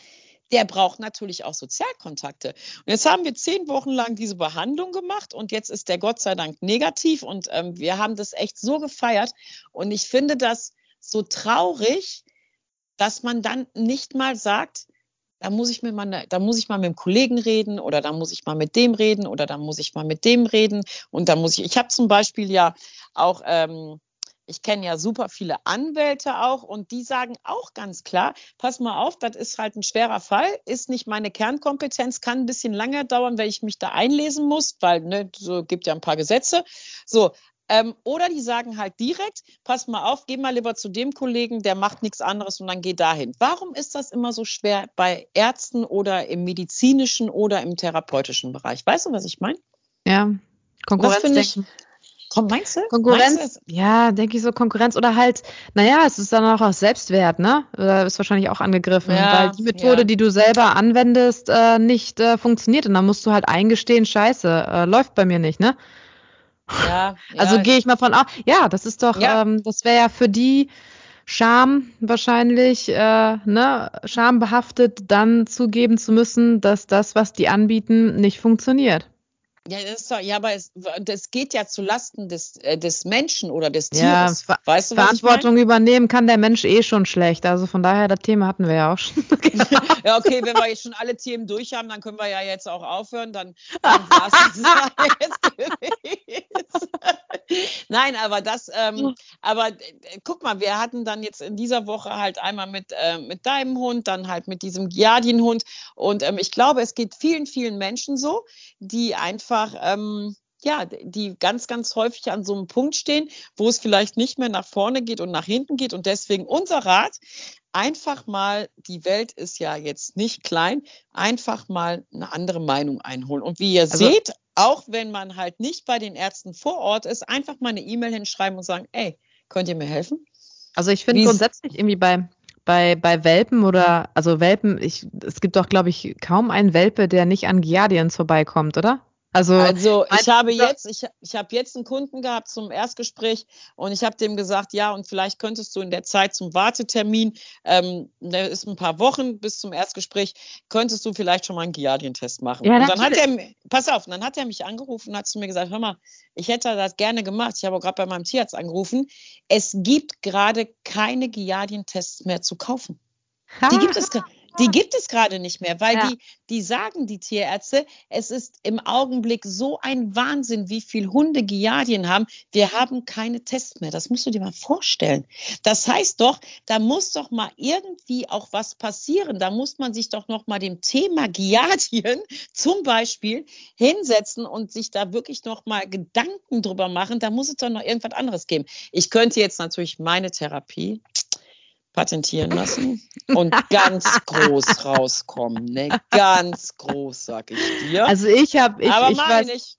der braucht natürlich auch Sozialkontakte. Und jetzt haben wir zehn Wochen lang diese Behandlung gemacht und jetzt ist der Gott sei Dank negativ und ähm, wir haben das echt so gefeiert. Und ich finde das so traurig, dass man dann nicht mal sagt, da muss ich mir mal, ne- da muss ich mal mit dem Kollegen reden oder da muss ich mal mit dem reden oder da muss ich mal mit dem reden und da muss ich. Ich habe zum Beispiel ja auch ähm, ich kenne ja super viele Anwälte auch und die sagen auch ganz klar, pass mal auf, das ist halt ein schwerer Fall, ist nicht meine Kernkompetenz, kann ein bisschen länger dauern, weil ich mich da einlesen muss, weil ne, so gibt ja ein paar Gesetze. So, ähm, oder die sagen halt direkt, pass mal auf, geh mal lieber zu dem Kollegen, der macht nichts anderes und dann geh dahin. Warum ist das immer so schwer bei Ärzten oder im medizinischen oder im therapeutischen Bereich? Weißt du, was ich meine? Ja, Das finde ich- Konkurrenz. Komm, meinst du? Konkurrenz, Meinst du, ja, denke ich so, Konkurrenz oder halt, naja, es ist dann auch aus Selbstwert, ne? Oder ist wahrscheinlich auch angegriffen, Ja, weil die Methode, ja. die du selber anwendest, äh, nicht äh, funktioniert. Und dann musst du halt eingestehen, scheiße, äh, läuft bei mir nicht, ne? ja, Also ja, gehe ich mal von aus. Ja, das ist doch, Ja. ähm, das wäre ja für die Scham wahrscheinlich, äh, ne, schambehaftet, dann zugeben zu müssen, dass das, was die anbieten, nicht funktioniert. Ja, das ist doch, ja, aber es, das geht ja zu Lasten des, äh, des Menschen oder des Ja, Tieres. Ver weißt du, was ich Verantwortung übernehmen kann der Mensch eh schon schlecht. Also von daher, das Thema hatten wir ja auch schon. meine? Ja, okay, wenn wir jetzt schon alle Themen durch haben, dann können wir ja jetzt auch aufhören. Dann, dann das ja jetzt gewesen. Nein, aber das, ähm, aber äh, guck mal, wir hatten dann jetzt in dieser Woche halt einmal mit, äh, mit deinem Hund, dann halt mit diesem Giardienhund. Und ähm, ich glaube, es geht vielen, vielen Menschen so, die einfach, ähm, ja, die ganz, ganz häufig an so einem Punkt stehen, wo es vielleicht nicht mehr nach vorne geht und nach hinten geht. Und deswegen unser Rat, einfach mal, die Welt ist ja jetzt nicht klein, einfach mal eine andere Meinung einholen. Und wie ihr Also- seht, auch wenn man halt nicht bei den Ärzten vor Ort ist, einfach mal eine E-Mail hinschreiben und sagen, ey, könnt ihr mir helfen? Also ich finde grundsätzlich irgendwie bei, bei, bei Welpen oder, also Welpen, ich, es gibt doch, glaube ich, kaum einen Welpe, der nicht an Giardians vorbeikommt, oder? Also, Also ich habe jetzt, ich, ich habe jetzt einen Kunden gehabt zum Erstgespräch und ich habe dem gesagt, ja, und vielleicht könntest du in der Zeit zum Wartetermin, ähm, der ist ein paar Wochen bis zum Erstgespräch, könntest du vielleicht schon mal einen Giardien-Test machen. Ja, und dann hat er, pass auf, dann hat er mich angerufen und hat zu mir gesagt, hör mal, ich hätte das gerne gemacht. Ich habe auch gerade bei meinem Tierarzt angerufen. Es gibt gerade keine Giardien-Tests mehr zu kaufen. Die gibt es, ge- Die gibt es gerade nicht mehr, weil Ja. die, die sagen, die Tierärzte, es ist im Augenblick so ein Wahnsinn, wie viel Hunde Giardien haben. Wir haben keine Tests mehr. Das musst du dir mal vorstellen. Das heißt doch, da muss doch mal irgendwie auch was passieren. Da muss man sich doch noch mal dem Thema Giardien zum Beispiel hinsetzen und sich da wirklich noch mal Gedanken drüber machen. Da muss es doch noch irgendwas anderes geben. Ich könnte jetzt natürlich meine Therapie patentieren lassen und ganz groß rauskommen. Ne? Ganz groß, sag ich dir. Also ich habe, ich, Aber ich weiß, ich nicht.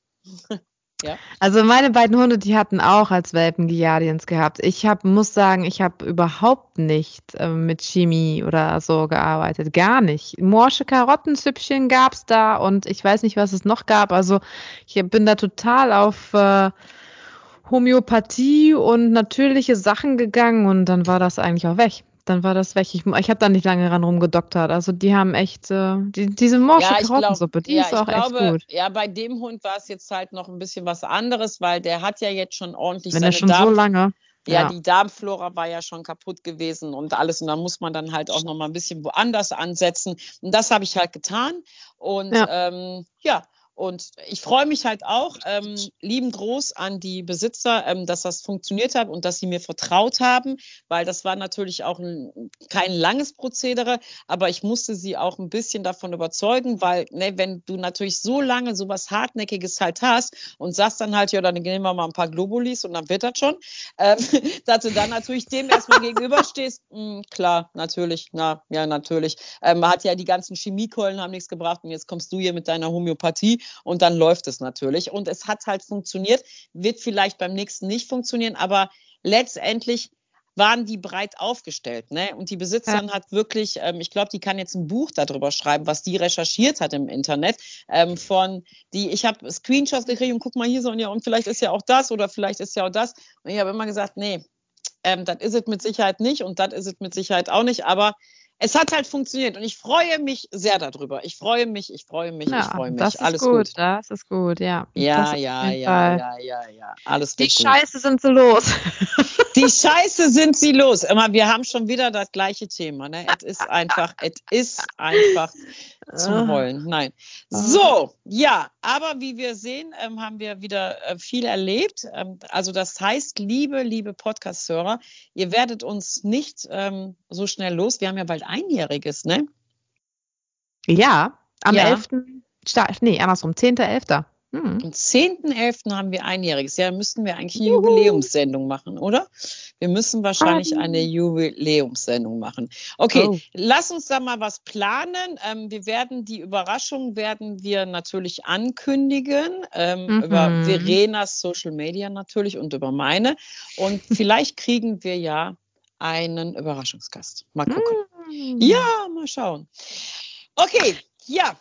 also meine beiden Hunde, die hatten auch als Welpen Giardiens gehabt. Ich hab, muss sagen, ich habe überhaupt nicht ähm, mit Chemie oder so gearbeitet, gar nicht. Morsche Karottensüppchen gab's da und ich weiß nicht, was es noch gab. Also ich bin da total auf äh, Homöopathie und natürliche Sachen gegangen und dann war das eigentlich auch weg. Dann war das weg. Ich, ich habe da nicht lange ran rumgedoktert. Also die haben echt, äh, die, diese morsche Ja, Karottensuppe, die ja, ist auch glaube, echt gut. ja, bei dem Hund war es jetzt halt noch ein bisschen was anderes, weil der hat ja jetzt schon ordentlich Wenn seine er schon Darm so lange. Ja, Ja. die Darmflora war ja schon kaputt gewesen und alles. Und da muss man dann halt auch noch mal ein bisschen woanders ansetzen. Und das habe ich halt getan. Und Ja. ähm, ja, und ich freue mich halt auch, ähm, lieben Groß an die Besitzer, ähm, dass das funktioniert hat und dass sie mir vertraut haben, weil das war natürlich auch ein, kein langes Prozedere, aber ich musste sie auch ein bisschen davon überzeugen, weil, ne, wenn du natürlich so lange sowas Hartnäckiges halt hast und sagst dann halt, ja, dann nehmen wir mal ein paar Globulis und dann wird das schon, ähm, dass du dann natürlich dem erstmal gegenüberstehst, mh, klar, natürlich, na, ja, natürlich. Ähm, hat ja die ganzen Chemiekeulen haben nichts gebracht und jetzt kommst du hier mit deiner Homöopathie und dann läuft es natürlich. Und es hat halt funktioniert, wird vielleicht beim nächsten nicht funktionieren, aber letztendlich waren die breit aufgestellt. Ne? Und die Besitzerin hat wirklich, ähm, ich glaube, die kann jetzt ein Buch darüber schreiben, was die recherchiert hat im Internet. Ähm, von die, ich habe Screenshots gekriegt und guck mal hier so und ja, und vielleicht ist ja auch das oder vielleicht ist ja auch das. Und ich habe immer gesagt, nee, ähm, das ist es mit Sicherheit nicht und das ist es mit Sicherheit auch nicht, aber es hat halt funktioniert und ich freue mich sehr darüber. Ich freue mich, ich freue mich, ich Ja, freue mich. das ist Alles gut, gut. das ist gut, ja. Ja, ja, ja, ja, ja, ja. Alles Die gut. Scheiße sind so los. Die Scheiße sind sie los. Immer, wir haben schon wieder das gleiche Thema. Ne? Es ist einfach, es ist einfach zum Heulen. Nein. So, ja, aber wie wir sehen, ähm, haben wir wieder äh, viel erlebt. Ähm, also das heißt, liebe, liebe Podcast-Hörer, ihr werdet uns nicht ähm, so schnell los. Wir haben ja bald Einjähriges, ne? Ja, am Ja. 11. Sta nee, andersrum, 10.11. Hm. Am 10.11. haben wir Einjähriges. Ja, müssten wir eigentlich eine Juhu. Jubiläumssendung machen, oder? Wir müssen wahrscheinlich Ähm. eine Jubiläumssendung machen. Okay, Oh. lass uns da mal was planen. Ähm, wir werden die Überraschung werden wir natürlich ankündigen ähm, Mhm. über Verenas Social Media natürlich und über meine. Und vielleicht kriegen wir ja einen Überraschungsgast. Mal gucken. Hm. Ja, mal schauen. Okay, ja.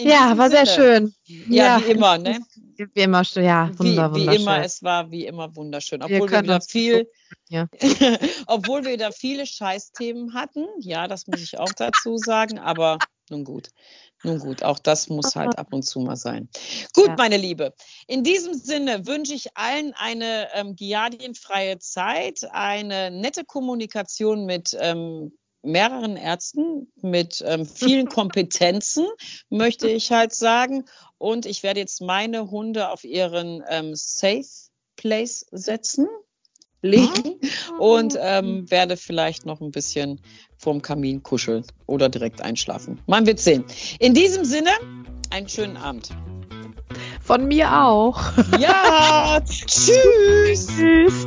Ja, war sehr schön. Ja, wie immer, ne? Wie immer, ja, Wie, wunder, wie wunderschön. immer, es war wie immer wunderschön. Wir Obwohl wir, können wieder viel, ja. obwohl wir wieder viele Scheißthemen hatten. Ja, das muss ich auch dazu sagen. Aber nun gut, nun gut, auch das muss halt ab und zu mal sein. Gut, Ja. meine Liebe. In diesem Sinne wünsche ich allen eine ähm, giardienfreie Zeit, eine nette Kommunikation mit ähm, mehreren Ärzten mit ähm, vielen Kompetenzen, möchte ich halt sagen. Und ich werde jetzt meine Hunde auf ihren ähm, Safe Place setzen, legen und ähm, werde vielleicht noch ein bisschen vorm Kamin kuscheln oder direkt einschlafen. Man wird sehen. In diesem Sinne, einen schönen Abend. Von mir auch. Ja, tschüss. Tschüss.